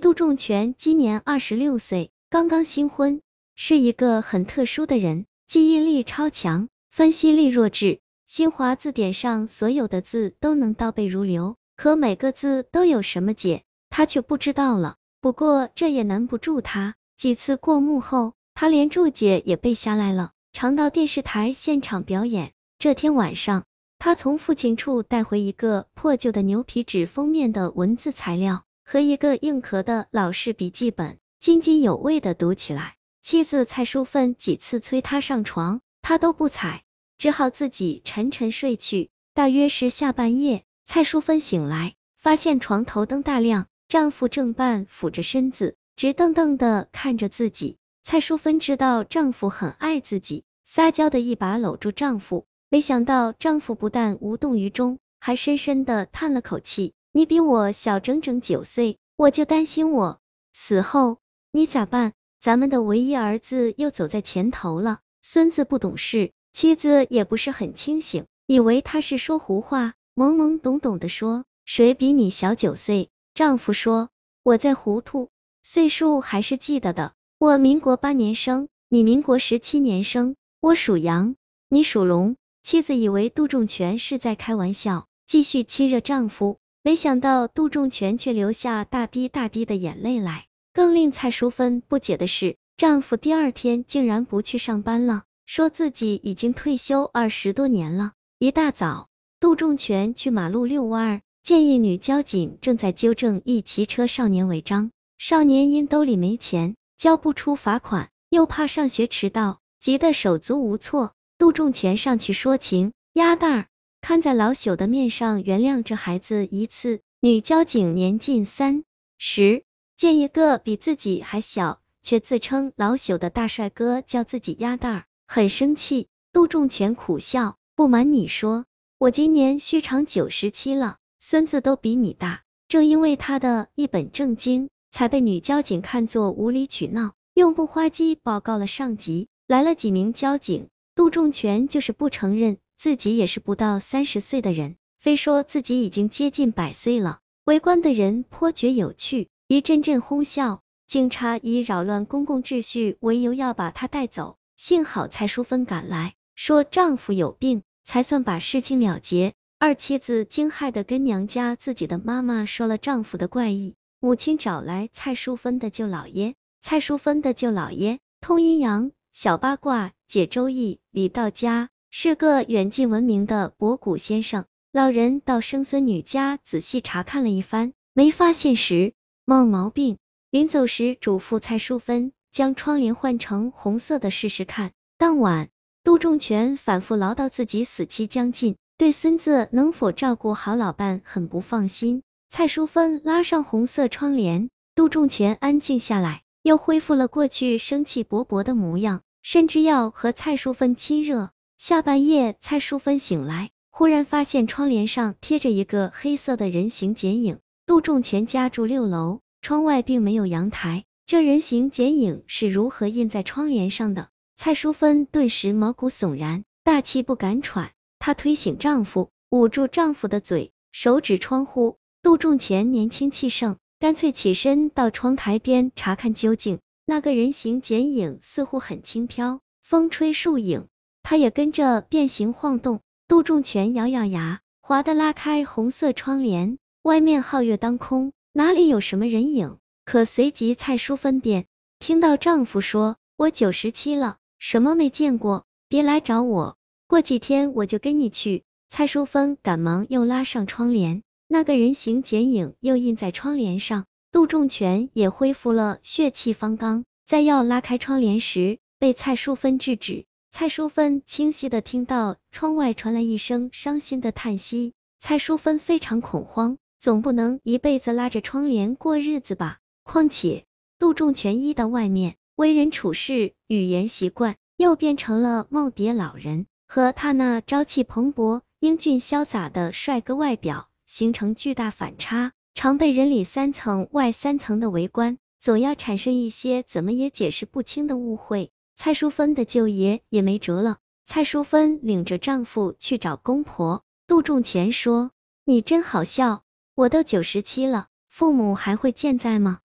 杜仲全今年二十六岁，刚刚新婚，是一个很特殊的人，记忆力超强，分析力弱智。新华字典上所有的字都能倒背如流，可每个字都有什么解，他却不知道了。不过这也难不住他，几次过目后，他连注解也背下来了，常到电视台现场表演。这天晚上，他从父亲处带回一个破旧的牛皮纸封面的文字材料和一个硬壳的老式笔记本，津津有味的读起来。妻子蔡淑芬几次催他上床，他都不睬。只好自己沉沉睡去。大约是下半夜，蔡淑芬醒来，发现床头灯大亮，丈夫正半俯着身子，直瞪瞪的看着自己。蔡淑芬知道丈夫很爱自己，撒娇的一把搂住丈夫，没想到丈夫不但无动于衷，还深深的叹了口气：“你比我小整整九岁，我就担心我死后你咋办？咱们的唯一儿子又走在前头了，孙子不懂事。”妻子也不是很清醒，以为他是说胡话，懵懵懂懂的说：“谁比你小九岁？”丈夫说：“我在糊涂，岁数还是记得的。我民国八年生，你民国十七年生，我属羊，你属龙。”妻子以为杜仲全是在开玩笑，继续亲热丈夫，没想到杜仲全却流下大滴大滴的眼泪来。更令蔡淑芬不解的是，丈夫第二天竟然不去上班了。说自己已经退休二十多年了。一大早，杜仲全去马路遛弯，见一女交警正在纠正一骑车少年违章。少年因兜里没钱，交不出罚款，又怕上学迟到，急得手足无措。杜仲全上去说情，鸭蛋儿看在老朽的面上原谅这孩子一次。女交警年近三十，见一个比自己还小却自称老朽的大帅哥叫自己鸭蛋儿。很生气，杜仲全苦笑，不瞒你说，我今年虚长九十七了，孙子都比你大。正因为他的一本正经，才被女交警看作无理取闹，用不花机报告了上级。来了几名交警，杜仲全就是不承认自己也是不到三十岁的人，非说自己已经接近百岁了。围观的人颇觉有趣，一阵阵哄笑。警察以扰乱公共秩序为由要把他带走。幸好蔡淑芬赶来，说丈夫有病，才算把事情了结。二妻子惊骇的跟娘家自己的妈妈说了丈夫的怪异，母亲找来蔡淑芬的舅姥爷，蔡淑芬的舅姥爷通阴阳、小八卦、解周易、李道家，是个远近闻名的博古先生。老人到生孙女家仔细查看了一番，没发现什么毛病，临走时嘱咐蔡淑芬。将窗帘换成红色的试试看。当晚，杜仲全反复唠叨自己死期将近，对孙子能否照顾好老伴很不放心。蔡淑芬拉上红色窗帘，杜仲全安静下来，又恢复了过去生气勃勃的模样，甚至要和蔡淑芬亲热。下半夜，蔡淑芬醒来，忽然发现窗帘上贴着一个黑色的人形剪影。杜仲全家住六楼，窗外并没有阳台。这人形剪影是如何印在窗帘上的？蔡淑芬顿时毛骨悚然，大气不敢喘。她推醒丈夫，捂住丈夫的嘴，手指窗户。杜仲前年轻气盛，干脆起身到窗台边查看究竟。那个人形剪影似乎很轻飘，风吹树影，他也跟着变形晃动。杜仲全咬咬牙，滑的拉开红色窗帘，外面皓月当空，哪里有什么人影？可随即蔡淑芬便听到丈夫说：“我九十七了，什么没见过，别来找我，过几天我就跟你去。”蔡淑芬赶忙又拉上窗帘，那个人形剪影又印在窗帘上。杜仲全也恢复了血气方刚，在要拉开窗帘时，被蔡淑芬制止。蔡淑芬清晰的听到窗外传来一声伤心的叹息。蔡淑芬非常恐慌，总不能一辈子拉着窗帘过日子吧？况且，杜仲全一到外面，为人处事、语言习惯又变成了耄耋老人，和他那朝气蓬勃、英俊潇洒的帅哥外表形成巨大反差，常被人里三层外三层的围观，总要产生一些怎么也解释不清的误会。蔡淑芬的舅爷也没辙了，蔡淑芬领着丈夫去找公婆。杜仲乾说：“你真好笑，我都九十七了，父母还会健在吗？”